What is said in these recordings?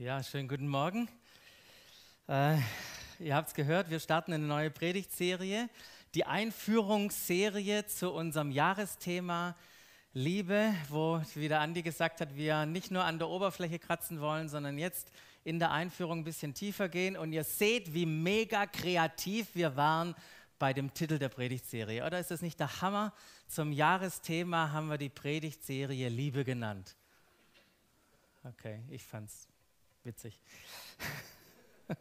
Ja, schönen guten Morgen. Äh, ihr habt es gehört, wir starten eine neue Predigtserie, die Einführungsserie zu unserem Jahresthema Liebe, wo, wie der Andi gesagt hat, wir nicht nur an der Oberfläche kratzen wollen, sondern jetzt in der Einführung ein bisschen tiefer gehen. Und ihr seht, wie mega kreativ wir waren bei dem Titel der Predigtserie. Oder ist das nicht der Hammer? Zum Jahresthema haben wir die Predigtserie Liebe genannt. Okay, ich fand's witzig.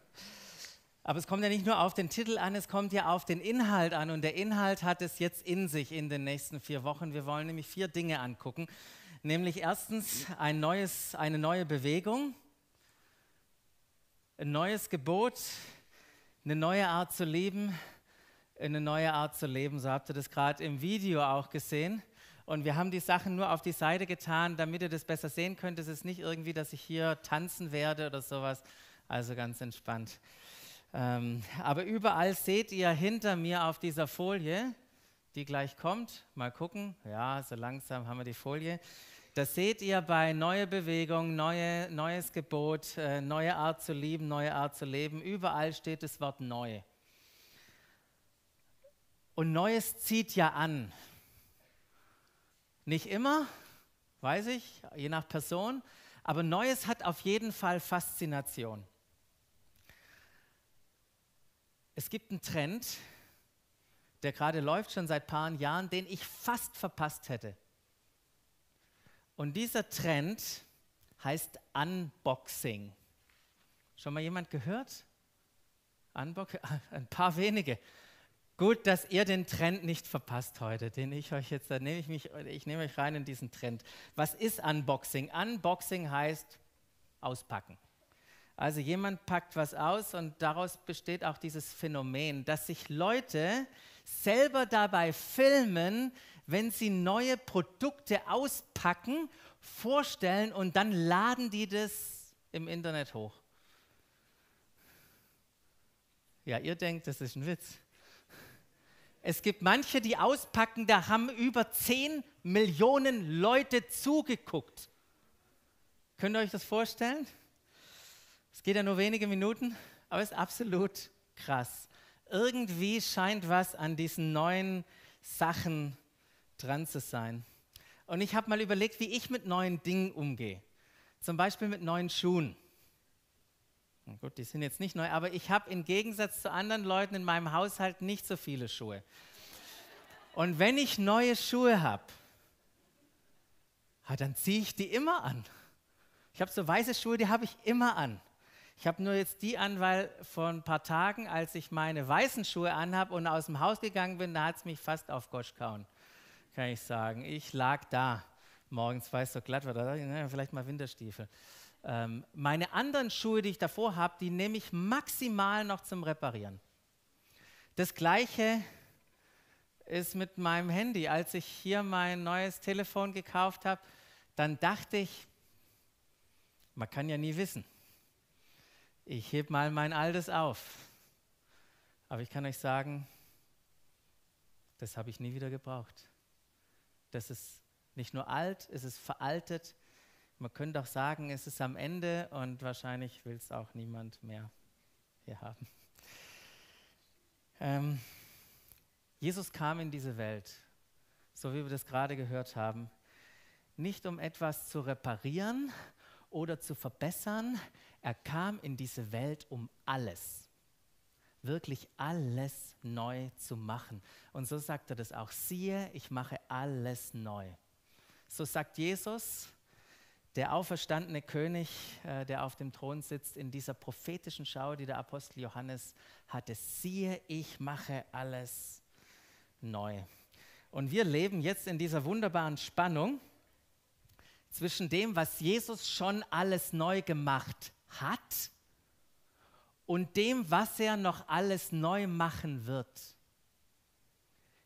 Aber es kommt ja nicht nur auf den Titel an, es kommt ja auf den Inhalt an. Und der Inhalt hat es jetzt in sich in den nächsten vier Wochen. Wir wollen nämlich vier Dinge angucken. Nämlich erstens ein neues, eine neue Bewegung, ein neues Gebot, eine neue Art zu leben, eine neue Art zu leben. So habt ihr das gerade im Video auch gesehen. Und wir haben die Sachen nur auf die Seite getan, damit ihr das besser sehen könnt. Es ist nicht irgendwie, dass ich hier tanzen werde oder sowas. Also ganz entspannt. Ähm, aber überall seht ihr hinter mir auf dieser Folie, die gleich kommt, mal gucken, ja, so langsam haben wir die Folie. Da seht ihr bei neue Bewegung, neue, neues Gebot, äh, neue Art zu lieben, neue Art zu leben. Überall steht das Wort neu. Und Neues zieht ja an. Nicht immer, weiß ich, je nach Person, aber Neues hat auf jeden Fall Faszination. Es gibt einen Trend, der gerade läuft schon seit ein paar Jahren, den ich fast verpasst hätte. Und dieser Trend heißt Unboxing. Schon mal jemand gehört? Unboxing? Ein paar wenige. Gut, dass ihr den Trend nicht verpasst heute, den ich euch jetzt, da nehme ich mich, ich nehme euch rein in diesen Trend. Was ist Unboxing? Unboxing heißt auspacken. Also jemand packt was aus und daraus besteht auch dieses Phänomen, dass sich Leute selber dabei filmen, wenn sie neue Produkte auspacken, vorstellen und dann laden die das im Internet hoch. Ja, ihr denkt, das ist ein Witz. Es gibt manche, die auspacken, da haben über 10 Millionen Leute zugeguckt. Könnt ihr euch das vorstellen? Es geht ja nur wenige Minuten, aber es ist absolut krass. Irgendwie scheint was an diesen neuen Sachen dran zu sein. Und ich habe mal überlegt, wie ich mit neuen Dingen umgehe. Zum Beispiel mit neuen Schuhen. Gut, die sind jetzt nicht neu, aber ich habe im Gegensatz zu anderen Leuten in meinem Haushalt nicht so viele Schuhe. Und wenn ich neue Schuhe habe, dann ziehe ich die immer an. Ich habe so weiße Schuhe, die habe ich immer an. Ich habe nur jetzt die an, weil vor ein paar Tagen, als ich meine weißen Schuhe anhabe und aus dem Haus gegangen bin, da hat es mich fast auf Gosch kauen, kann ich sagen. Ich lag da morgens, weil es so glatt war, da dachte ich, vielleicht mal Winterstiefel. Ähm, meine anderen Schuhe, die ich davor habe, die nehme ich maximal noch zum Reparieren. Das gleiche ist mit meinem Handy. Als ich hier mein neues Telefon gekauft habe, dann dachte ich, man kann ja nie wissen. Ich heb mal mein altes auf. Aber ich kann euch sagen, das habe ich nie wieder gebraucht. Das ist nicht nur alt, es ist veraltet, man könnte auch sagen, es ist am Ende und wahrscheinlich will es auch niemand mehr hier haben. Ähm, Jesus kam in diese Welt, so wie wir das gerade gehört haben, nicht um etwas zu reparieren oder zu verbessern. Er kam in diese Welt, um alles, wirklich alles neu zu machen. Und so sagt er das auch. Siehe, ich mache alles neu. So sagt Jesus, der auferstandene König, äh, der auf dem Thron sitzt, in dieser prophetischen Schau, die der Apostel Johannes hatte, siehe, ich mache alles neu. Und wir leben jetzt in dieser wunderbaren Spannung zwischen dem, was Jesus schon alles neu gemacht hat und dem, was er noch alles neu machen wird.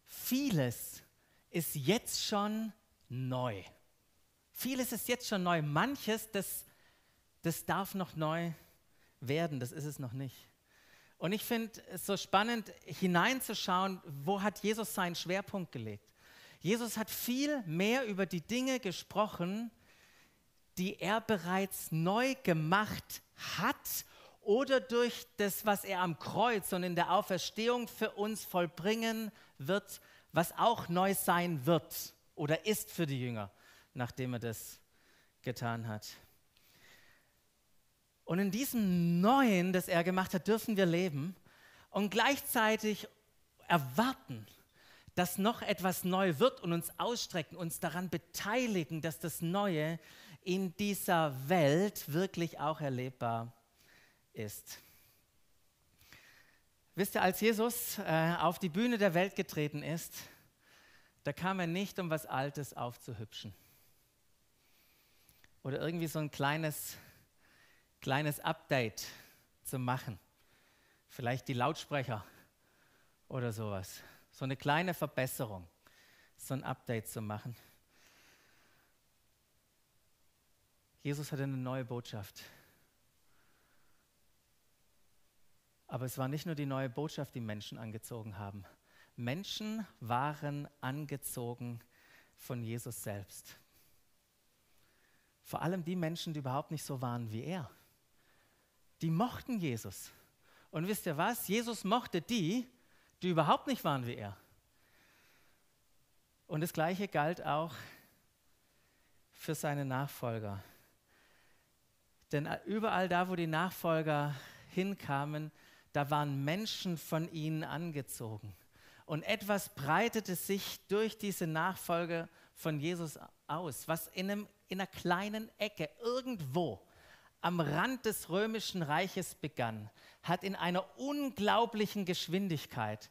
Vieles ist jetzt schon neu. Vieles ist jetzt schon neu. Manches, das, das darf noch neu werden. Das ist es noch nicht. Und ich finde es so spannend, hineinzuschauen, wo hat Jesus seinen Schwerpunkt gelegt. Jesus hat viel mehr über die Dinge gesprochen, die er bereits neu gemacht hat oder durch das, was er am Kreuz und in der Auferstehung für uns vollbringen wird, was auch neu sein wird oder ist für die Jünger, nachdem er das getan hat. Und in diesem Neuen, das er gemacht hat, dürfen wir leben und gleichzeitig erwarten, dass noch etwas neu wird und uns ausstrecken, uns daran beteiligen, dass das Neue in dieser Welt wirklich auch erlebbar ist. Wisst ihr, als Jesus äh, auf die Bühne der Welt getreten ist, da kam er nicht, um was Altes aufzuhübschen. Oder irgendwie so ein kleines, kleines Update zu machen. Vielleicht die Lautsprecher oder sowas. So eine kleine Verbesserung, so ein Update zu machen. Jesus hatte eine neue Botschaft. Aber es war nicht nur die neue Botschaft, die Menschen angezogen haben. Menschen waren angezogen von Jesus selbst. Vor allem die Menschen, die überhaupt nicht so waren wie er. Die mochten Jesus. Und wisst ihr was? Jesus mochte die, die überhaupt nicht waren wie er. Und das Gleiche galt auch für seine Nachfolger. Denn überall da, wo die Nachfolger hinkamen, da waren Menschen von ihnen angezogen. Und etwas breitete sich durch diese Nachfolge von Jesus aus, was in, einem, in einer kleinen Ecke irgendwo am Rand des römischen Reiches begann, hat in einer unglaublichen Geschwindigkeit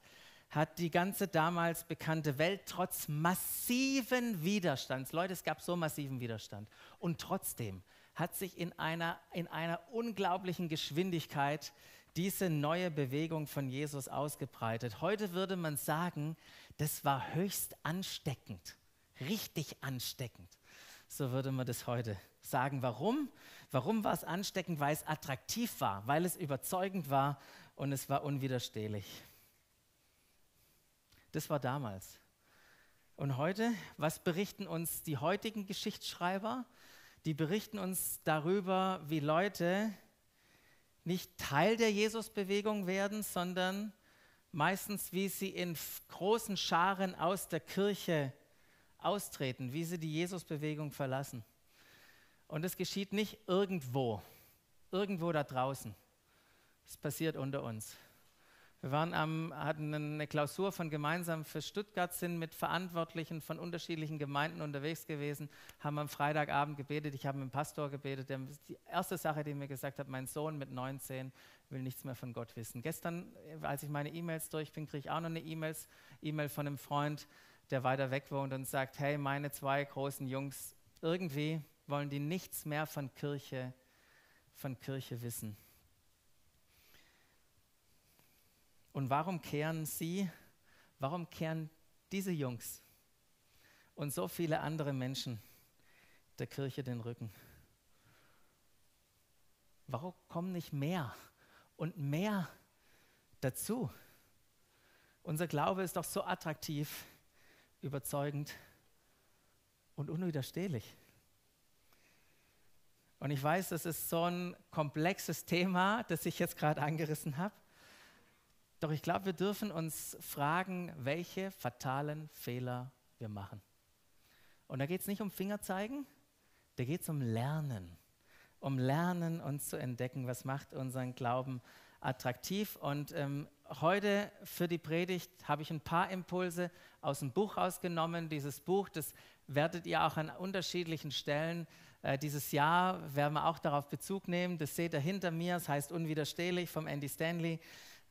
hat die ganze damals bekannte Welt trotz massiven Widerstands, Leute, es gab so massiven Widerstand, und trotzdem hat sich in einer, in einer unglaublichen Geschwindigkeit diese neue Bewegung von Jesus ausgebreitet. Heute würde man sagen, das war höchst ansteckend, richtig ansteckend. So würde man das heute sagen. Warum? Warum war es ansteckend? Weil es attraktiv war, weil es überzeugend war und es war unwiderstehlich. Das war damals. Und heute, was berichten uns die heutigen Geschichtsschreiber? Die berichten uns darüber, wie Leute nicht Teil der Jesusbewegung werden, sondern meistens, wie sie in großen Scharen aus der Kirche austreten, wie sie die Jesusbewegung verlassen. Und es geschieht nicht irgendwo, irgendwo da draußen. Es passiert unter uns. Wir waren am, hatten eine Klausur von Gemeinsam für Stuttgart, sind mit Verantwortlichen von unterschiedlichen Gemeinden unterwegs gewesen, haben am Freitagabend gebetet. Ich habe mit dem Pastor gebetet. Der, die erste Sache, die mir gesagt hat, mein Sohn mit 19 will nichts mehr von Gott wissen. Gestern, als ich meine E-Mails durch bin, kriege ich auch noch eine E-Mail von einem Freund, der weiter weg wohnt und sagt, hey, meine zwei großen Jungs, irgendwie wollen die nichts mehr von Kirche, von Kirche wissen. Und warum kehren sie, warum kehren diese Jungs und so viele andere Menschen der Kirche den Rücken? Warum kommen nicht mehr und mehr dazu? Unser Glaube ist doch so attraktiv, überzeugend und unwiderstehlich. Und ich weiß, das ist so ein komplexes Thema, das ich jetzt gerade angerissen habe. Doch ich glaube, wir dürfen uns fragen, welche fatalen Fehler wir machen. Und da geht es nicht um Fingerzeigen, da geht es um Lernen. Um Lernen, uns zu entdecken, was macht unseren Glauben attraktiv. Und ähm, heute für die Predigt habe ich ein paar Impulse aus dem Buch rausgenommen. Dieses Buch, das werdet ihr auch an unterschiedlichen Stellen äh, dieses Jahr, werden wir auch darauf Bezug nehmen. Das seht ihr hinter mir, es heißt Unwiderstehlich vom Andy Stanley.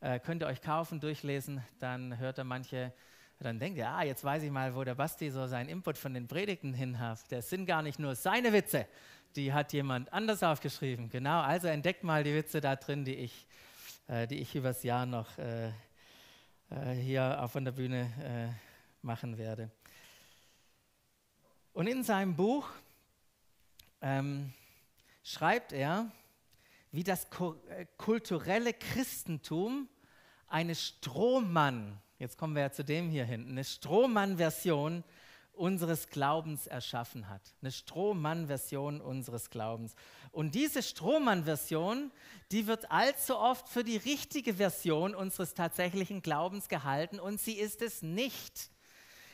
Äh, könnt ihr euch kaufen, durchlesen, dann hört ihr manche, dann denkt ihr, ah, jetzt weiß ich mal, wo der Basti so seinen Input von den Predigten hin hat. Das sind gar nicht nur seine Witze, die hat jemand anders aufgeschrieben. Genau, also entdeckt mal die Witze da drin, die ich, äh, die ich übers Jahr noch äh, äh hier auf der Bühne äh, machen werde. Und in seinem Buch ähm, schreibt er, wie das äh, kulturelle Christentum eine Strohmann, jetzt kommen wir ja zu dem hier hinten, eine Strohmann-Version unseres Glaubens erschaffen hat. Eine Strohmann-Version unseres Glaubens. Und diese Strohmann-Version, die wird allzu oft für die richtige Version unseres tatsächlichen Glaubens gehalten und sie ist es nicht.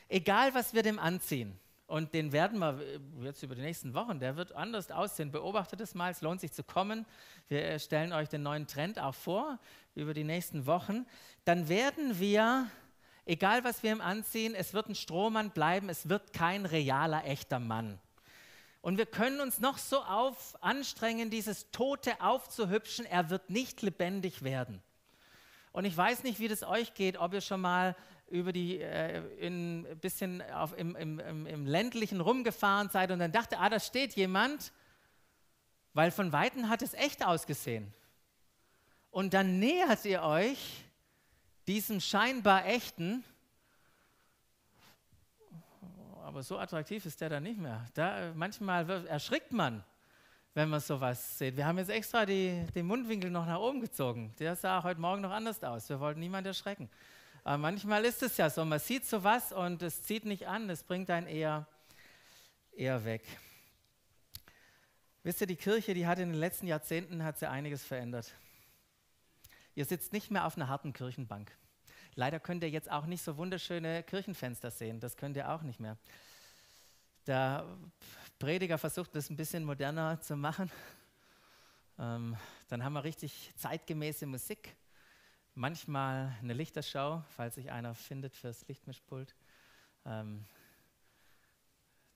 Egal, was wir dem anziehen. Und den werden wir jetzt über die nächsten Wochen, der wird anders aussehen. Beobachtet es mal, es lohnt sich zu kommen. Wir stellen euch den neuen Trend auch vor über die nächsten Wochen. Dann werden wir egal was wir ihm anziehen, es wird ein Strohmann bleiben, es wird kein realer, echter Mann. Und wir können uns noch so auf anstrengen, dieses Tote aufzuhübschen, er wird nicht lebendig werden. Und ich weiß nicht, wie das euch geht, ob ihr schon mal über die, äh, ein bisschen auf, im, im, im, im ländlichen rumgefahren seid und dann dachte, ah, da steht jemand, weil von Weitem hat es echt ausgesehen. Und dann nähert ihr euch diesem scheinbar echten, aber so attraktiv ist der dann nicht mehr. Da, manchmal erschrickt man, wenn man sowas sieht. Wir haben jetzt extra die, den Mundwinkel noch nach oben gezogen. Der sah heute Morgen noch anders aus. Wir wollten niemanden erschrecken. Aber manchmal ist es ja so, man sieht sowas und es zieht nicht an, es bringt einen eher, eher weg. Wisst ihr, die Kirche, die hat in den letzten Jahrzehnten hat sie einiges verändert. Ihr sitzt nicht mehr auf einer harten Kirchenbank. Leider könnt ihr jetzt auch nicht so wunderschöne Kirchenfenster sehen. Das könnt ihr auch nicht mehr. Der Prediger versucht das ein bisschen moderner zu machen. Ähm, dann haben wir richtig zeitgemäße Musik. Manchmal eine Lichterschau, falls sich einer findet fürs Lichtmischpult. Ähm,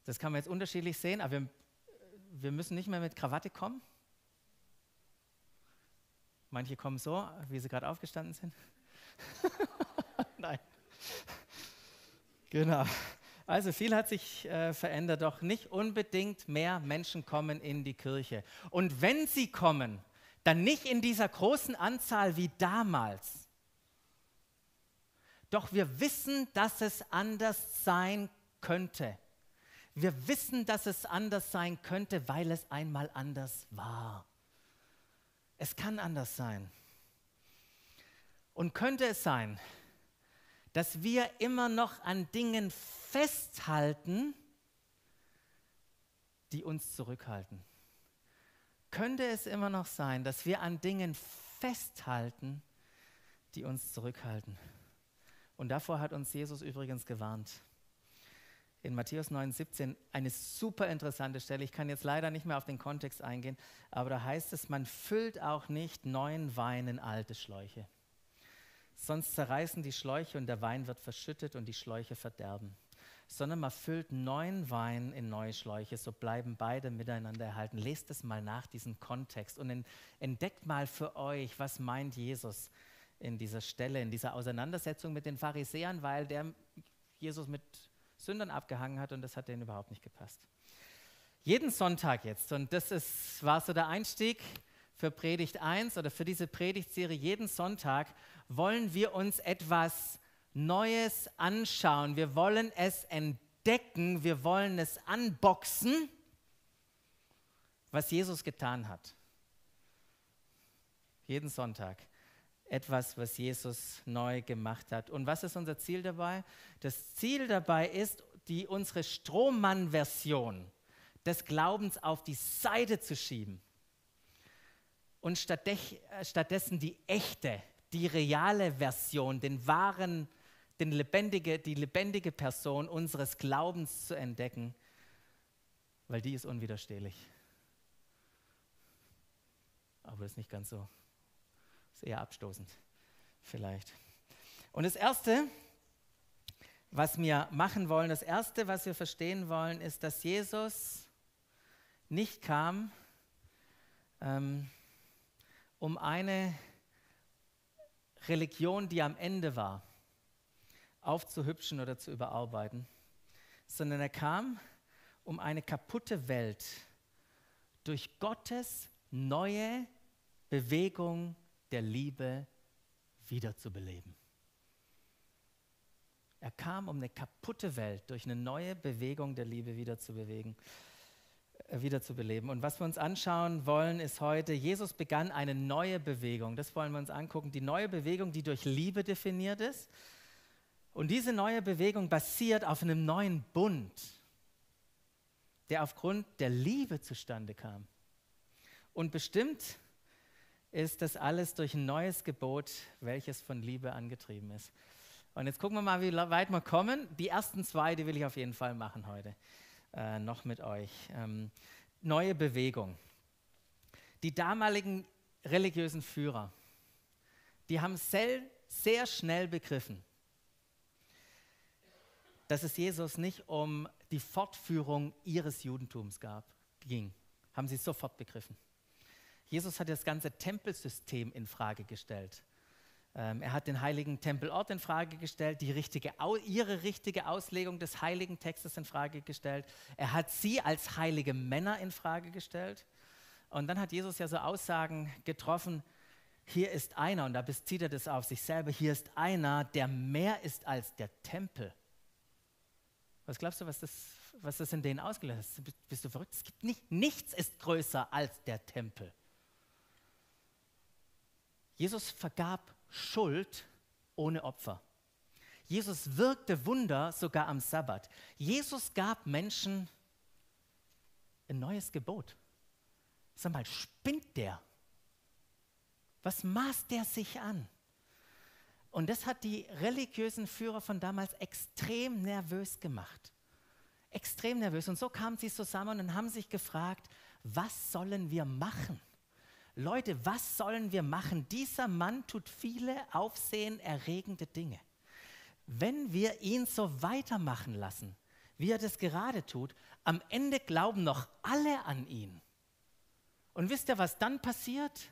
das kann man jetzt unterschiedlich sehen, aber wir, wir müssen nicht mehr mit Krawatte kommen. Manche kommen so, wie sie gerade aufgestanden sind. Nein. Genau. Also viel hat sich äh, verändert, doch nicht unbedingt mehr Menschen kommen in die Kirche. Und wenn sie kommen, dann nicht in dieser großen Anzahl wie damals. Doch wir wissen, dass es anders sein könnte. Wir wissen, dass es anders sein könnte, weil es einmal anders war. Es kann anders sein. Und könnte es sein, dass wir immer noch an Dingen festhalten, die uns zurückhalten? Könnte es immer noch sein, dass wir an Dingen festhalten, die uns zurückhalten? Und davor hat uns Jesus übrigens gewarnt. In Matthäus 9, 17 eine super interessante Stelle. Ich kann jetzt leider nicht mehr auf den Kontext eingehen, aber da heißt es, man füllt auch nicht neuen Wein in alte Schläuche. Sonst zerreißen die Schläuche und der Wein wird verschüttet und die Schläuche verderben. Sondern man füllt neuen Wein in neue Schläuche, so bleiben beide miteinander erhalten. Lest es mal nach, diesen Kontext, und entdeckt mal für euch, was meint Jesus in dieser Stelle, in dieser Auseinandersetzung mit den Pharisäern, weil der Jesus mit Sündern abgehangen hat und das hat denen überhaupt nicht gepasst. Jeden Sonntag jetzt, und das ist, war so der Einstieg für Predigt 1 oder für diese Predigtserie, jeden Sonntag wollen wir uns etwas Neues anschauen. Wir wollen es entdecken, wir wollen es unboxen, was Jesus getan hat. Jeden Sonntag etwas, was Jesus neu gemacht hat. Und was ist unser Ziel dabei? Das Ziel dabei ist, die unsere Strohmann-Version des Glaubens auf die Seite zu schieben und stattdessen die echte, die reale Version, den wahren, den lebendige, die lebendige Person unseres Glaubens zu entdecken, weil die ist unwiderstehlich. Aber das ist nicht ganz so. Ist eher abstoßend, vielleicht. Und das Erste, was wir machen wollen, das Erste, was wir verstehen wollen, ist, dass Jesus nicht kam, ähm, um eine Religion, die am Ende war, aufzuhübschen oder zu überarbeiten, sondern er kam, um eine kaputte Welt durch Gottes neue Bewegung der Liebe wiederzubeleben. Er kam, um eine kaputte Welt durch eine neue Bewegung der Liebe wiederzubewegen. Äh, wiederzubeleben. Und was wir uns anschauen wollen, ist heute, Jesus begann eine neue Bewegung. Das wollen wir uns angucken. Die neue Bewegung, die durch Liebe definiert ist. Und diese neue Bewegung basiert auf einem neuen Bund, der aufgrund der Liebe zustande kam. Und bestimmt ist das alles durch ein neues Gebot, welches von Liebe angetrieben ist. Und jetzt gucken wir mal, wie weit wir kommen. Die ersten zwei, die will ich auf jeden Fall machen heute äh, noch mit euch. Ähm, neue Bewegung. Die damaligen religiösen Führer, die haben sehr, sehr schnell begriffen, dass es Jesus nicht um die Fortführung ihres Judentums gab, ging. Haben sie sofort begriffen. Jesus hat das ganze Tempelsystem in Frage gestellt. Ähm, er hat den heiligen Tempelort in Frage gestellt, die richtige, ihre richtige Auslegung des heiligen Textes in Frage gestellt. Er hat sie als heilige Männer in Frage gestellt. Und dann hat Jesus ja so Aussagen getroffen, hier ist einer, und da bezieht er das auf sich selber, hier ist einer, der mehr ist als der Tempel. Was glaubst du, was das, was das in denen ausgelöst hat? Bist du verrückt? Es gibt nicht, nichts ist größer als der Tempel. Jesus vergab Schuld ohne Opfer. Jesus wirkte Wunder sogar am Sabbat. Jesus gab Menschen ein neues Gebot. Sag mal, spinnt der? Was maßt der sich an? Und das hat die religiösen Führer von damals extrem nervös gemacht. Extrem nervös. Und so kamen sie zusammen und haben sich gefragt, was sollen wir machen? Leute, was sollen wir machen? Dieser Mann tut viele aufsehenerregende Dinge. Wenn wir ihn so weitermachen lassen, wie er das gerade tut, am Ende glauben noch alle an ihn. Und wisst ihr, was dann passiert?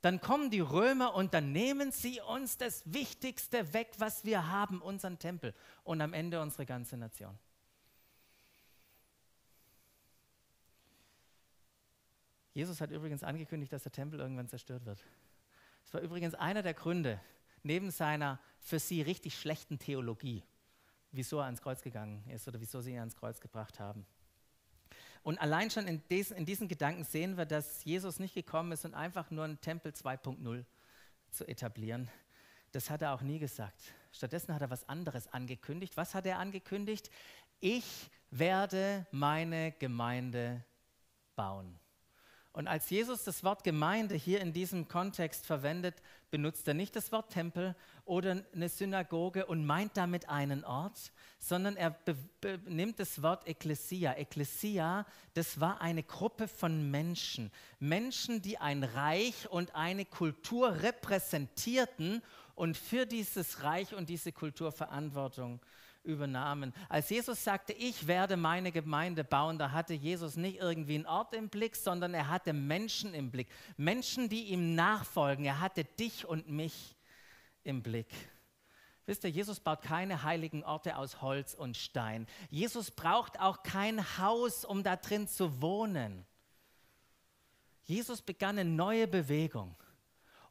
Dann kommen die Römer und dann nehmen sie uns das Wichtigste weg, was wir haben, unseren Tempel und am Ende unsere ganze Nation. Jesus hat übrigens angekündigt, dass der Tempel irgendwann zerstört wird. Das war übrigens einer der Gründe, neben seiner für sie richtig schlechten Theologie, wieso er ans Kreuz gegangen ist oder wieso sie ihn ans Kreuz gebracht haben. Und allein schon in diesen, in diesen Gedanken sehen wir, dass Jesus nicht gekommen ist, um einfach nur einen Tempel 2.0 zu etablieren. Das hat er auch nie gesagt. Stattdessen hat er was anderes angekündigt. Was hat er angekündigt? Ich werde meine Gemeinde bauen. Und als Jesus das Wort Gemeinde hier in diesem Kontext verwendet, benutzt er nicht das Wort Tempel oder eine Synagoge und meint damit einen Ort, sondern er nimmt das Wort Ekklesia. Ekklesia, das war eine Gruppe von Menschen. Menschen, die ein Reich und eine Kultur repräsentierten und für dieses Reich und diese Kultur Verantwortung übernahmen. Als Jesus sagte, ich werde meine Gemeinde bauen, da hatte Jesus nicht irgendwie einen Ort im Blick, sondern er hatte Menschen im Blick. Menschen, die ihm nachfolgen. Er hatte dich und mich im Blick. Wisst ihr, Jesus baut keine heiligen Orte aus Holz und Stein. Jesus braucht auch kein Haus, um da drin zu wohnen. Jesus begann eine neue Bewegung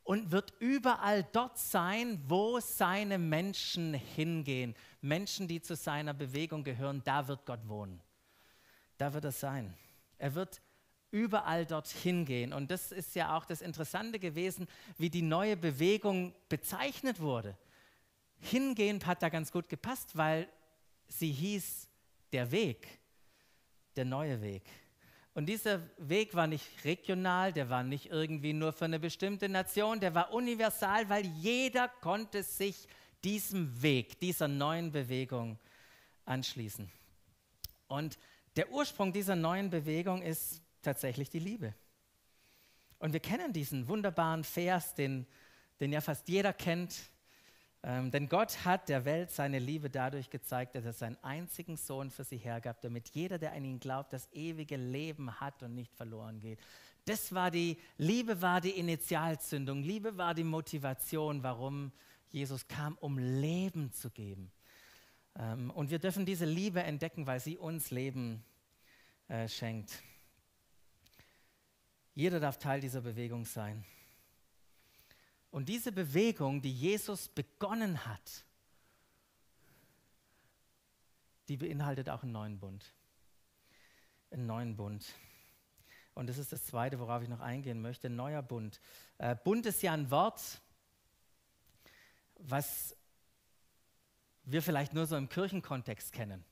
und wird überall dort sein, wo seine Menschen hingehen. Menschen, die zu seiner Bewegung gehören, da wird Gott wohnen. Da wird er sein. Er wird überall dorthin gehen. Und das ist ja auch das Interessante gewesen, wie die neue Bewegung bezeichnet wurde. Hingehen hat da ganz gut gepasst, weil sie hieß der Weg, der neue Weg. Und dieser Weg war nicht regional, der war nicht irgendwie nur für eine bestimmte Nation, der war universal, weil jeder konnte sich diesem Weg, dieser neuen Bewegung anschließen. Und der Ursprung dieser neuen Bewegung ist tatsächlich die Liebe. Und wir kennen diesen wunderbaren Vers, den, den ja fast jeder kennt, ähm, denn Gott hat der Welt seine Liebe dadurch gezeigt, dass er seinen einzigen Sohn für sie hergab, damit jeder, der an ihn glaubt, das ewige Leben hat und nicht verloren geht. Das war die Liebe, war die Initialzündung. Liebe war die Motivation, warum Jesus kam, um Leben zu geben. Ähm, und wir dürfen diese Liebe entdecken, weil sie uns Leben äh, schenkt. Jeder darf Teil dieser Bewegung sein. Und diese Bewegung, die Jesus begonnen hat, die beinhaltet auch einen neuen Bund. Einen neuen Bund. Und das ist das Zweite, worauf ich noch eingehen möchte, ein neuer Bund. Äh, Bund ist ja ein Wort, was wir vielleicht nur so im Kirchenkontext kennen.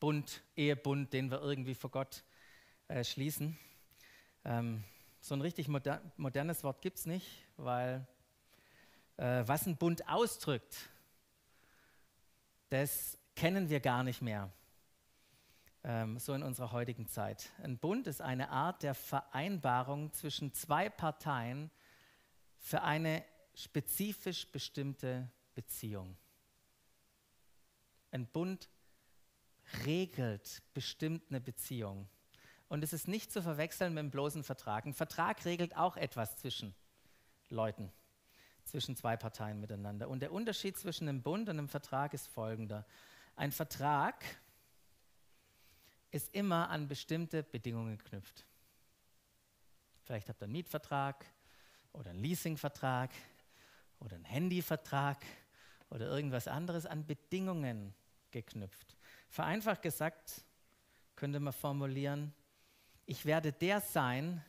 Bund, Ehebund, den wir irgendwie vor Gott äh, schließen. Ähm, so ein richtig moder modernes Wort gibt es nicht, weil äh, was ein Bund ausdrückt, das kennen wir gar nicht mehr, ähm, so in unserer heutigen Zeit. Ein Bund ist eine Art der Vereinbarung zwischen zwei Parteien für eine spezifisch bestimmte Beziehung. Ein Bund regelt bestimmt eine Beziehung. Und es ist nicht zu verwechseln mit einem bloßen Vertrag. Ein Vertrag regelt auch etwas zwischen Leuten, zwischen zwei Parteien miteinander. Und der Unterschied zwischen einem Bund und einem Vertrag ist folgender. Ein Vertrag ist immer an bestimmte Bedingungen geknüpft. Vielleicht habt ihr einen Mietvertrag oder einen Leasingvertrag oder einen Handyvertrag oder irgendwas anderes an Bedingungen geknüpft. Vereinfacht gesagt könnte man formulieren, ich werde der sein,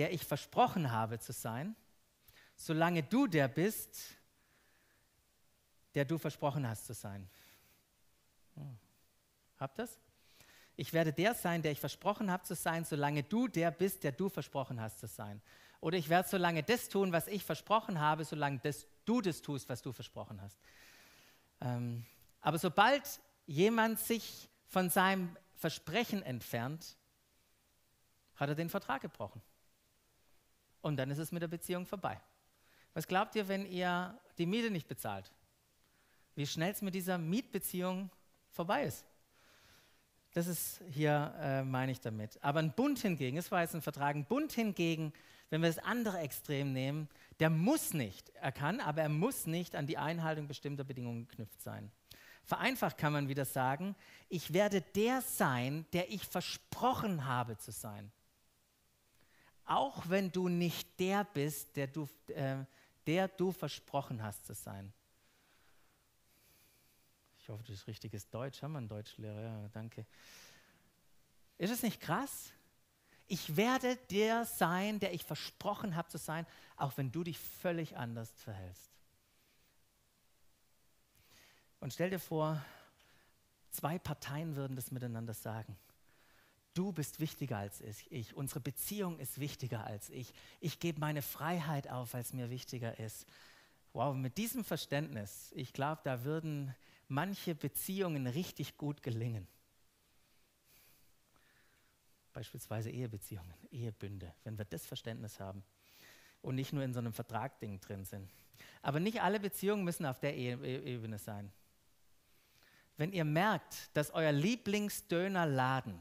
der ich versprochen habe zu sein, solange du der bist, der du versprochen hast zu sein. Hm. Habt das? Ich werde der sein, der ich versprochen habe zu sein, solange du der bist, der du versprochen hast zu sein. Oder ich werde so lange das tun, was ich versprochen habe, solange das, du das tust, was du versprochen hast. Ähm, aber sobald jemand sich von seinem Versprechen entfernt, hat er den Vertrag gebrochen. Und dann ist es mit der Beziehung vorbei. Was glaubt ihr, wenn ihr die Miete nicht bezahlt? Wie schnell es mit dieser Mietbeziehung vorbei ist? Das ist hier, äh, meine ich damit. Aber ein Bund hingegen, es war jetzt ein Vertrag, ein Bund hingegen wenn wir das andere Extrem nehmen, der muss nicht, er kann, aber er muss nicht an die Einhaltung bestimmter Bedingungen geknüpft sein. Vereinfacht kann man wieder sagen, ich werde der sein, der ich versprochen habe zu sein. Auch wenn du nicht der bist, der du, äh, der du versprochen hast zu sein. Ich hoffe, das ist richtiges Deutsch. Haben wir einen Deutschlehrer? Ja, danke. Ist es nicht krass? Ich werde der sein, der ich versprochen habe zu sein, auch wenn du dich völlig anders verhältst. Und stell dir vor, zwei Parteien würden das miteinander sagen. Du bist wichtiger als ich. Unsere Beziehung ist wichtiger als ich. Ich gebe meine Freiheit auf, weil es mir wichtiger ist. Wow, mit diesem Verständnis, ich glaube, da würden manche Beziehungen richtig gut gelingen. Beispielsweise Ehebeziehungen, Ehebünde, wenn wir das Verständnis haben und nicht nur in so einem Vertragding drin sind. Aber nicht alle Beziehungen müssen auf der e Ebene sein. Wenn ihr merkt, dass euer Lieblingsdönerladen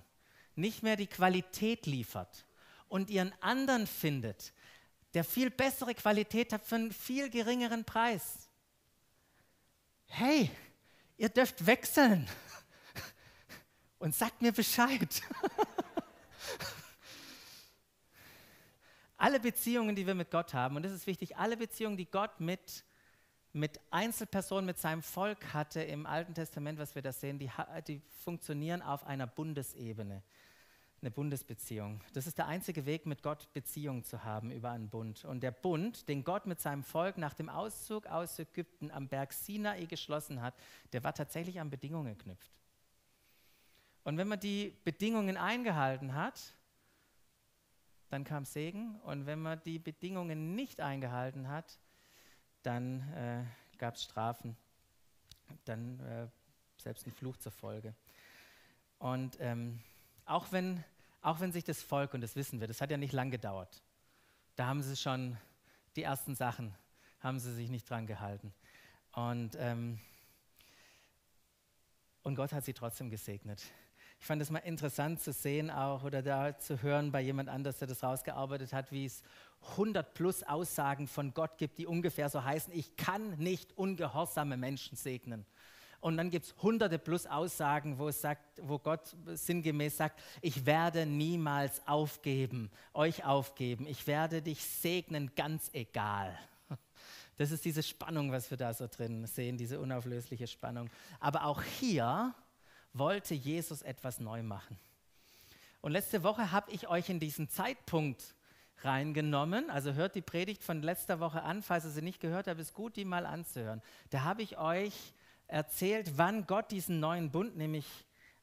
nicht mehr die Qualität liefert und ihr einen anderen findet, der viel bessere Qualität hat für einen viel geringeren Preis, hey, ihr dürft wechseln. Und sagt mir Bescheid. alle Beziehungen, die wir mit Gott haben, und das ist wichtig, alle Beziehungen, die Gott mit, mit Einzelpersonen, mit seinem Volk hatte im Alten Testament, was wir da sehen, die, die funktionieren auf einer Bundesebene, eine Bundesbeziehung. Das ist der einzige Weg, mit Gott Beziehungen zu haben über einen Bund. Und der Bund, den Gott mit seinem Volk nach dem Auszug aus Ägypten am Berg Sinai geschlossen hat, der war tatsächlich an Bedingungen geknüpft. Und wenn man die Bedingungen eingehalten hat, dann kam Segen. Und wenn man die Bedingungen nicht eingehalten hat, dann äh, gab es Strafen, dann äh, selbst ein Fluch zur Folge. Und ähm, auch, wenn, auch wenn sich das Volk, und das wissen wir, das hat ja nicht lang gedauert, da haben sie schon die ersten Sachen, haben sie sich nicht dran gehalten. Und, ähm, und Gott hat sie trotzdem gesegnet. Ich fand es mal interessant zu sehen auch oder da zu hören bei jemand anders, der das rausgearbeitet hat, wie es 100 plus Aussagen von Gott gibt, die ungefähr so heißen, ich kann nicht ungehorsame Menschen segnen. Und dann gibt es hunderte plus Aussagen, wo, es sagt, wo Gott sinngemäß sagt, ich werde niemals aufgeben, euch aufgeben. Ich werde dich segnen, ganz egal. Das ist diese Spannung, was wir da so drin sehen, diese unauflösliche Spannung. Aber auch hier wollte Jesus etwas neu machen. Und letzte Woche habe ich euch in diesen Zeitpunkt reingenommen. Also hört die Predigt von letzter Woche an, falls ihr sie nicht gehört habt, ist gut, die mal anzuhören. Da habe ich euch erzählt, wann Gott diesen neuen Bund nämlich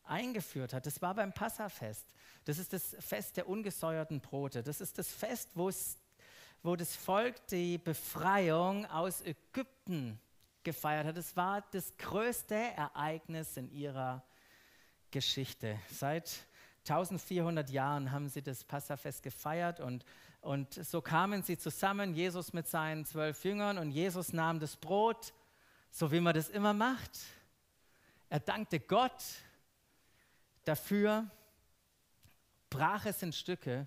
eingeführt hat. Das war beim Passafest. Das ist das Fest der ungesäuerten Brote. Das ist das Fest, wo, das Volk die Befreiung aus Ägypten gefeiert hat. Es war das größte Ereignis in ihrer Geschichte. Seit 1400 Jahren haben sie das Passafest gefeiert und, und so kamen sie zusammen, Jesus mit seinen zwölf Jüngern und Jesus nahm das Brot, so wie man das immer macht. Er dankte Gott dafür, brach es in Stücke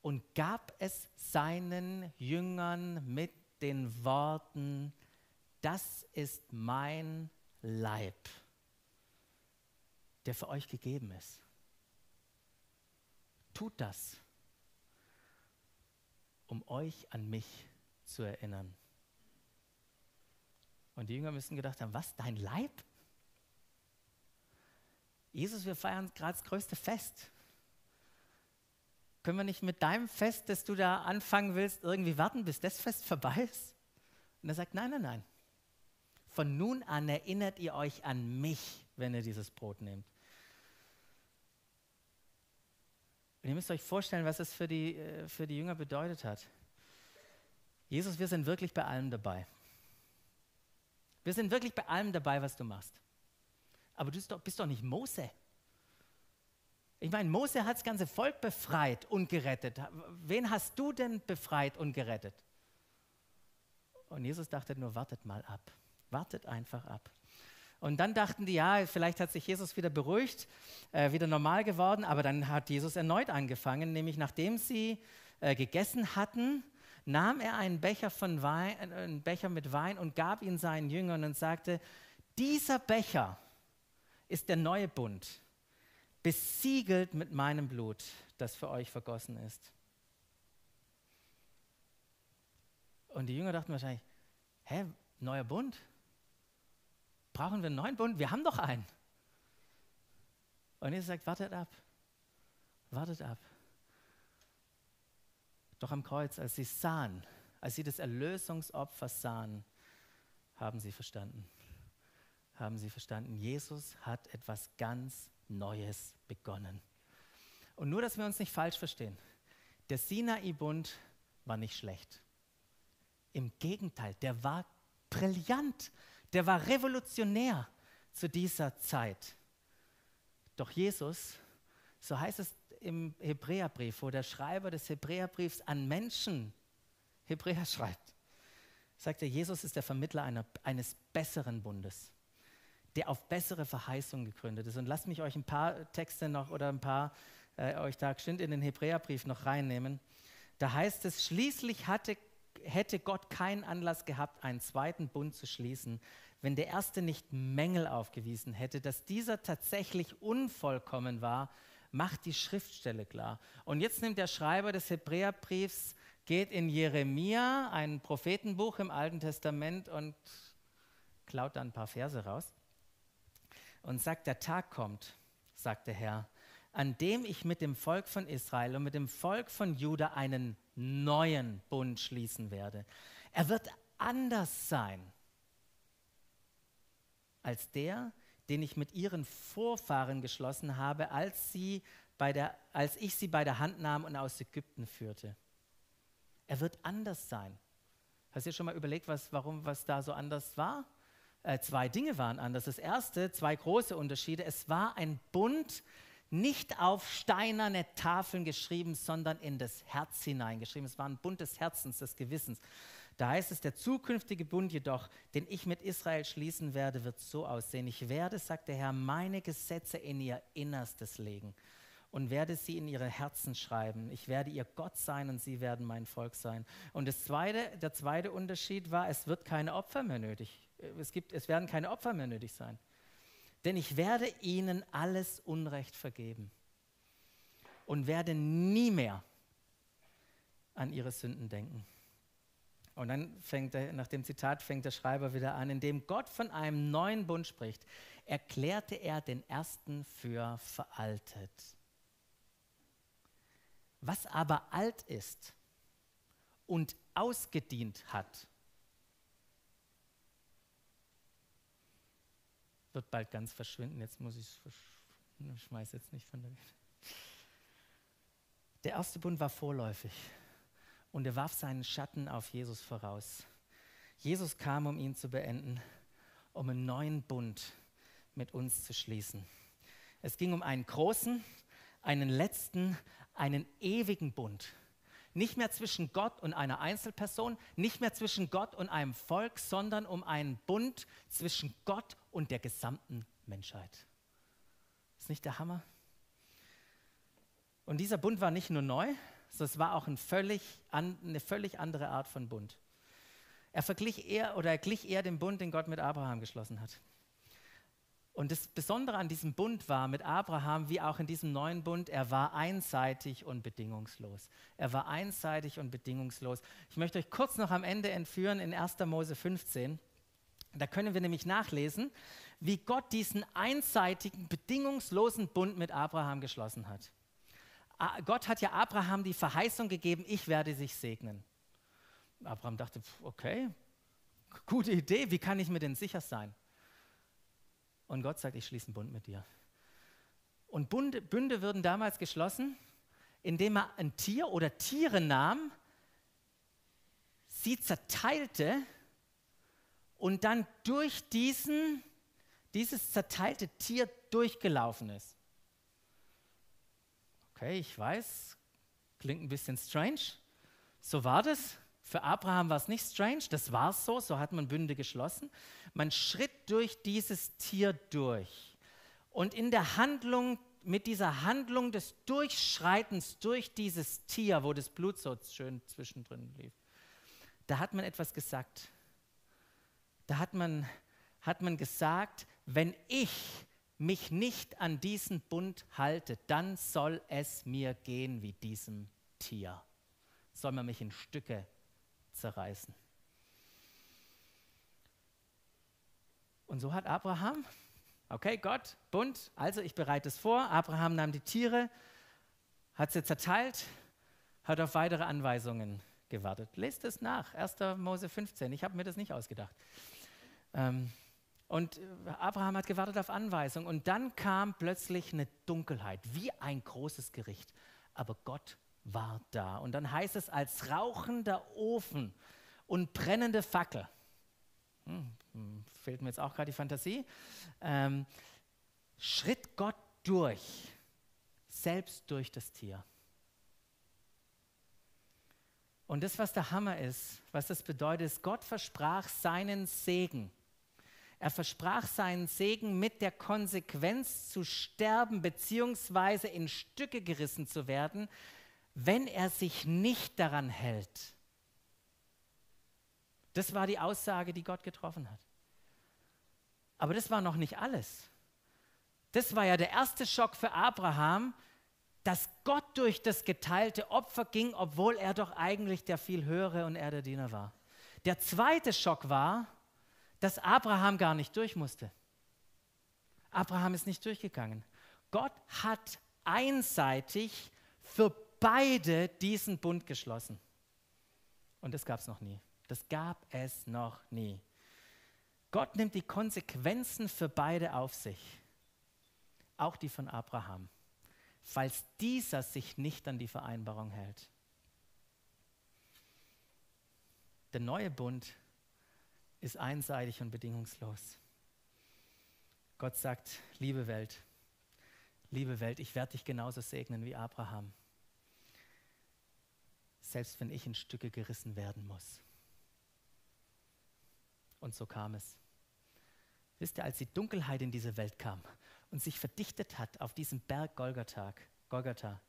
und gab es seinen Jüngern mit den Worten, das ist mein Leib, der für euch gegeben ist. Tut das, um euch an mich zu erinnern. Und die Jünger müssen gedacht haben, was, dein Leib? Jesus, wir feiern gerade das größte Fest. Können wir nicht mit deinem Fest, das du da anfangen willst, irgendwie warten, bis das Fest vorbei ist? Und er sagt, nein, nein, nein. Von nun an erinnert ihr euch an mich, wenn ihr dieses Brot nehmt. Und ihr müsst euch vorstellen, was es für die, äh, für die Jünger bedeutet hat. Jesus, wir sind wirklich bei allem dabei. Wir sind wirklich bei allem dabei, was du machst. Aber du bist doch, bist doch nicht Mose. Ich meine, Mose hat das ganze Volk befreit und gerettet. Wen hast du denn befreit und gerettet? Und Jesus dachte nur, wartet mal ab. Wartet einfach ab. Und dann dachten die, ja, vielleicht hat sich Jesus wieder beruhigt, äh, wieder normal geworden, aber dann hat Jesus erneut angefangen, nämlich nachdem sie äh, gegessen hatten, nahm er einen Becher, von Wein, äh, einen Becher mit Wein und gab ihn seinen Jüngern und sagte, dieser Becher ist der neue Bund, besiegelt mit meinem Blut, das für euch vergossen ist. Und die Jünger dachten wahrscheinlich, hä, neuer Bund? Brauchen wir einen neuen Bund? Wir haben doch einen. Und Jesus sagt, wartet ab. Wartet ab. Doch am Kreuz, als sie sahen, als sie das Erlösungsopfer sahen, haben sie verstanden. Haben sie verstanden, Jesus hat etwas ganz Neues begonnen. Und nur, dass wir uns nicht falsch verstehen, der Sinai-Bund war nicht schlecht. Im Gegenteil, der war brillant der war revolutionär zu dieser Zeit. Doch Jesus, so heißt es im Hebräerbrief, wo der Schreiber des Hebräerbriefs an Menschen Hebräer schreibt, sagt er, Jesus ist der Vermittler einer, eines besseren Bundes, der auf bessere Verheißungen gegründet ist. Und lasst mich euch ein paar Texte noch oder ein paar äh, euch da geschwind in den Hebräerbrief noch reinnehmen. Da heißt es, schließlich hatte, hätte Gott keinen Anlass gehabt, einen zweiten Bund zu schließen, wenn der erste nicht Mängel aufgewiesen hätte, dass dieser tatsächlich unvollkommen war, macht die Schriftstelle klar. Und jetzt nimmt der Schreiber des Hebräerbriefs, geht in Jeremia, ein Prophetenbuch im Alten Testament, und klaut da ein paar Verse raus und sagt, der Tag kommt, sagt der Herr, an dem ich mit dem Volk von Israel und mit dem Volk von Juda einen neuen Bund schließen werde. Er wird anders sein als der, den ich mit ihren Vorfahren geschlossen habe, als, sie bei der, als ich sie bei der Hand nahm und aus Ägypten führte. Er wird anders sein. Hast du dir schon mal überlegt, was, warum was da so anders war? Äh, zwei Dinge waren anders. Das erste, zwei große Unterschiede. Es war ein Bund, nicht auf steinerne Tafeln geschrieben, sondern in das Herz hineingeschrieben. Es war ein Bund des Herzens, des Gewissens. Da heißt es, der zukünftige Bund jedoch, den ich mit Israel schließen werde, wird so aussehen. Ich werde, sagt der Herr, meine Gesetze in ihr Innerstes legen und werde sie in ihre Herzen schreiben. Ich werde ihr Gott sein und sie werden mein Volk sein. Und das zweite, der zweite Unterschied war, es wird keine Opfer mehr nötig. Es, gibt, es werden keine Opfer mehr nötig sein. Denn ich werde ihnen alles Unrecht vergeben und werde nie mehr an ihre Sünden denken. Und dann fängt er, nach dem Zitat fängt der Schreiber wieder an, indem Gott von einem neuen Bund spricht, erklärte er den ersten für veraltet. Was aber alt ist und ausgedient hat, wird bald ganz verschwinden. Jetzt muss ich es, schmeiß jetzt nicht von der. Der erste Bund war vorläufig und er warf seinen Schatten auf Jesus voraus. Jesus kam, um ihn zu beenden, um einen neuen Bund mit uns zu schließen. Es ging um einen großen, einen letzten, einen ewigen Bund. Nicht mehr zwischen Gott und einer Einzelperson, nicht mehr zwischen Gott und einem Volk, sondern um einen Bund zwischen Gott und der gesamten Menschheit. Ist nicht der Hammer? Und dieser Bund war nicht nur neu, sondern es war auch ein völlig an, eine völlig andere Art von Bund. Er verglich eher oder er glich eher dem Bund, den Gott mit Abraham geschlossen hat. Und das Besondere an diesem Bund war mit Abraham, wie auch in diesem neuen Bund, er war einseitig und bedingungslos. Er war einseitig und bedingungslos. Ich möchte euch kurz noch am Ende entführen in 1. Mose 15. Da können wir nämlich nachlesen, wie Gott diesen einseitigen, bedingungslosen Bund mit Abraham geschlossen hat. Gott hat ja Abraham die Verheißung gegeben, ich werde sich segnen. Abraham dachte, okay, gute Idee, wie kann ich mir denn sicher sein? Und Gott sagt, ich schließe einen Bund mit dir. Und Bunde, Bünde würden damals geschlossen, indem er ein Tier oder Tiere nahm, sie zerteilte und dann durch diesen, dieses zerteilte Tier durchgelaufen ist. Okay, ich weiß, klingt ein bisschen strange. So war das. Für Abraham war es nicht strange, das war so, so hat man Bünde geschlossen. Man schritt durch dieses Tier durch. Und in der Handlung, mit dieser Handlung des Durchschreitens durch dieses Tier, wo das Blut so schön zwischendrin lief, da hat man etwas gesagt. Da hat man, hat man gesagt, wenn ich mich nicht an diesen Bund halte, dann soll es mir gehen wie diesem Tier. Soll man mich in Stücke zerreißen. Und so hat Abraham, okay, Gott, Bund, also ich bereite es vor. Abraham nahm die Tiere, hat sie zerteilt, hat auf weitere Anweisungen gewartet. Lest es nach, 1. Mose 15. Ich habe mir das nicht ausgedacht. Ähm, und Abraham hat gewartet auf Anweisungen. Und dann kam plötzlich eine Dunkelheit, wie ein großes Gericht. Aber Gott war da. Und dann heißt es als rauchender Ofen und brennende Fackel. Hm, hm fehlt mir jetzt auch gerade die Fantasie. Ähm, schritt Gott durch, selbst durch das Tier. Und das, was der Hammer ist, was das bedeutet, ist, Gott versprach seinen Segen. Er versprach seinen Segen mit der Konsequenz zu sterben beziehungsweise in Stücke gerissen zu werden, wenn er sich nicht daran hält. Das war die Aussage, die Gott getroffen hat. Aber das war noch nicht alles. Das war ja der erste Schock für Abraham, dass Gott durch das geteilte Opfer ging, obwohl er doch eigentlich der viel höhere und er der Diener war. Der zweite Schock war, dass Abraham gar nicht durch musste. Abraham ist nicht durchgegangen. Gott hat einseitig für beide diesen Bund geschlossen. Und das gab es noch nie. Das gab es noch nie. Gott nimmt die Konsequenzen für beide auf sich, auch die von Abraham, falls dieser sich nicht an die Vereinbarung hält. Der neue Bund ist einseitig und bedingungslos. Gott sagt, liebe Welt, liebe Welt, ich werde dich genauso segnen wie Abraham selbst wenn ich in Stücke gerissen werden muss. Und so kam es. Wisst ihr, als die Dunkelheit in diese Welt kam und sich verdichtet hat auf diesem Berg Golgatha, Golgatha,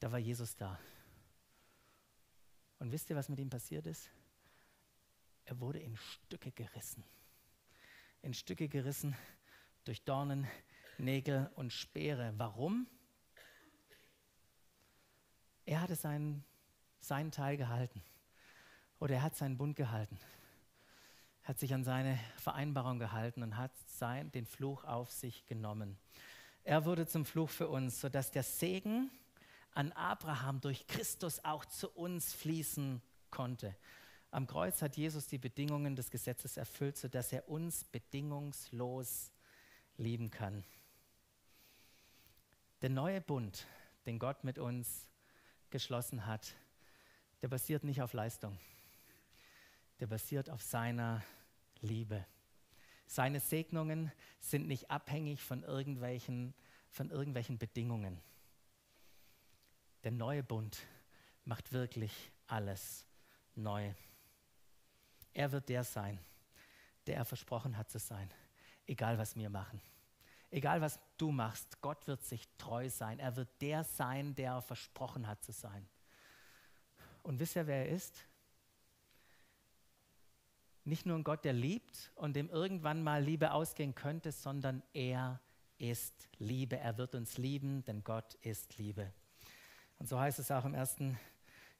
da war Jesus da. Und wisst ihr, was mit ihm passiert ist? Er wurde in Stücke gerissen. In Stücke gerissen durch Dornen, Nägel und Speere. Warum? Er hatte seinen seinen Teil gehalten. Oder er hat seinen Bund gehalten. Hat sich an seine Vereinbarung gehalten und hat sein, den Fluch auf sich genommen. Er wurde zum Fluch für uns, sodass der Segen an Abraham durch Christus auch zu uns fließen konnte. Am Kreuz hat Jesus die Bedingungen des Gesetzes erfüllt, sodass er uns bedingungslos lieben kann. Der neue Bund, den Gott mit uns geschlossen hat, der basiert nicht auf Leistung. Der basiert auf seiner Liebe. Seine Segnungen sind nicht abhängig von irgendwelchen, von irgendwelchen Bedingungen. Der neue Bund macht wirklich alles neu. Er wird der sein, der er versprochen hat zu sein, egal was wir machen. Egal was du machst, Gott wird sich treu sein. Er wird der sein, der er versprochen hat zu sein. Und wisst ihr, wer er ist? Nicht nur ein Gott, der liebt und dem irgendwann mal Liebe ausgehen könnte, sondern er ist Liebe. Er wird uns lieben, denn Gott ist Liebe. Und so heißt es auch im 1.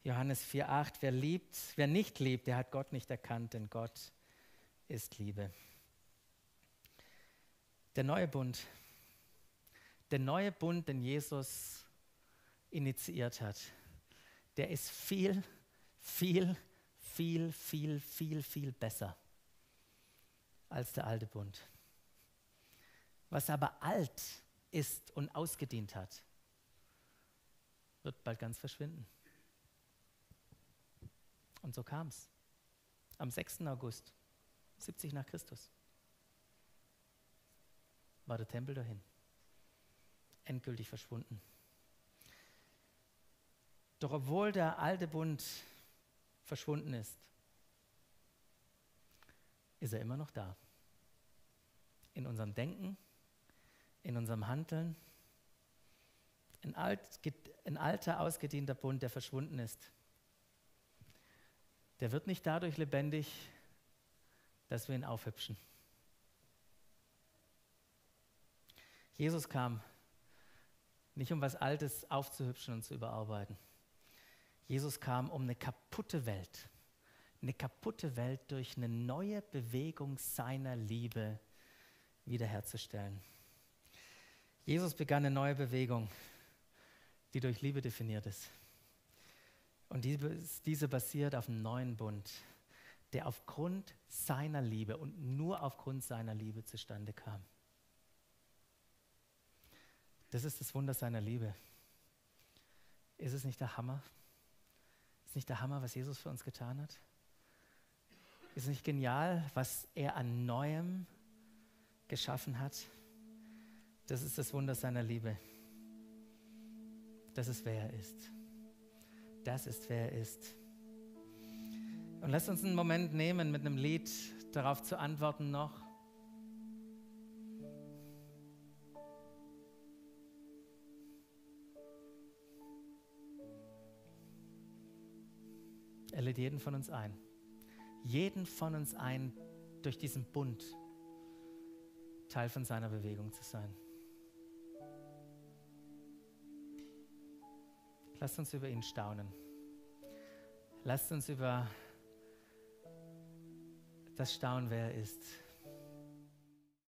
Johannes 4,8, wer liebt, wer nicht liebt, der hat Gott nicht erkannt, denn Gott ist Liebe. Der neue Bund, der neue Bund, den Jesus initiiert hat, der ist viel, viel, viel, viel, viel, viel besser als der alte Bund. Was aber alt ist und ausgedient hat, wird bald ganz verschwinden. Und so kam es. Am 6. August, 70 nach Christus, war der Tempel dahin. Endgültig verschwunden. Doch obwohl der alte Bund verschwunden ist, ist er immer noch da. In unserem Denken, in unserem Handeln. Ein, alt, ein alter, ausgedienter Bund, der verschwunden ist, der wird nicht dadurch lebendig, dass wir ihn aufhübschen. Jesus kam nicht um was Altes aufzuhübschen und zu überarbeiten. Jesus kam um eine kaputte Welt, eine kaputte Welt durch eine neue Bewegung seiner Liebe wiederherzustellen. Jesus begann eine neue Bewegung, die durch Liebe definiert ist. Und diese basiert auf einem neuen Bund, der aufgrund seiner Liebe und nur aufgrund seiner Liebe zustande kam. Das ist das Wunder seiner Liebe. Ist es nicht der Hammer? Ist nicht der Hammer, was Jesus für uns getan hat? Ist es nicht genial, was er an Neuem geschaffen hat? Das ist das Wunder seiner Liebe. Das ist, wer er ist. Das ist, wer er ist. Und lasst uns einen Moment nehmen, mit einem Lied darauf zu antworten noch. Er lädt jeden von uns ein. Jeden von uns ein, durch diesen Bund Teil von seiner Bewegung zu sein. Lasst uns über ihn staunen. Lasst uns über das staunen, wer er ist.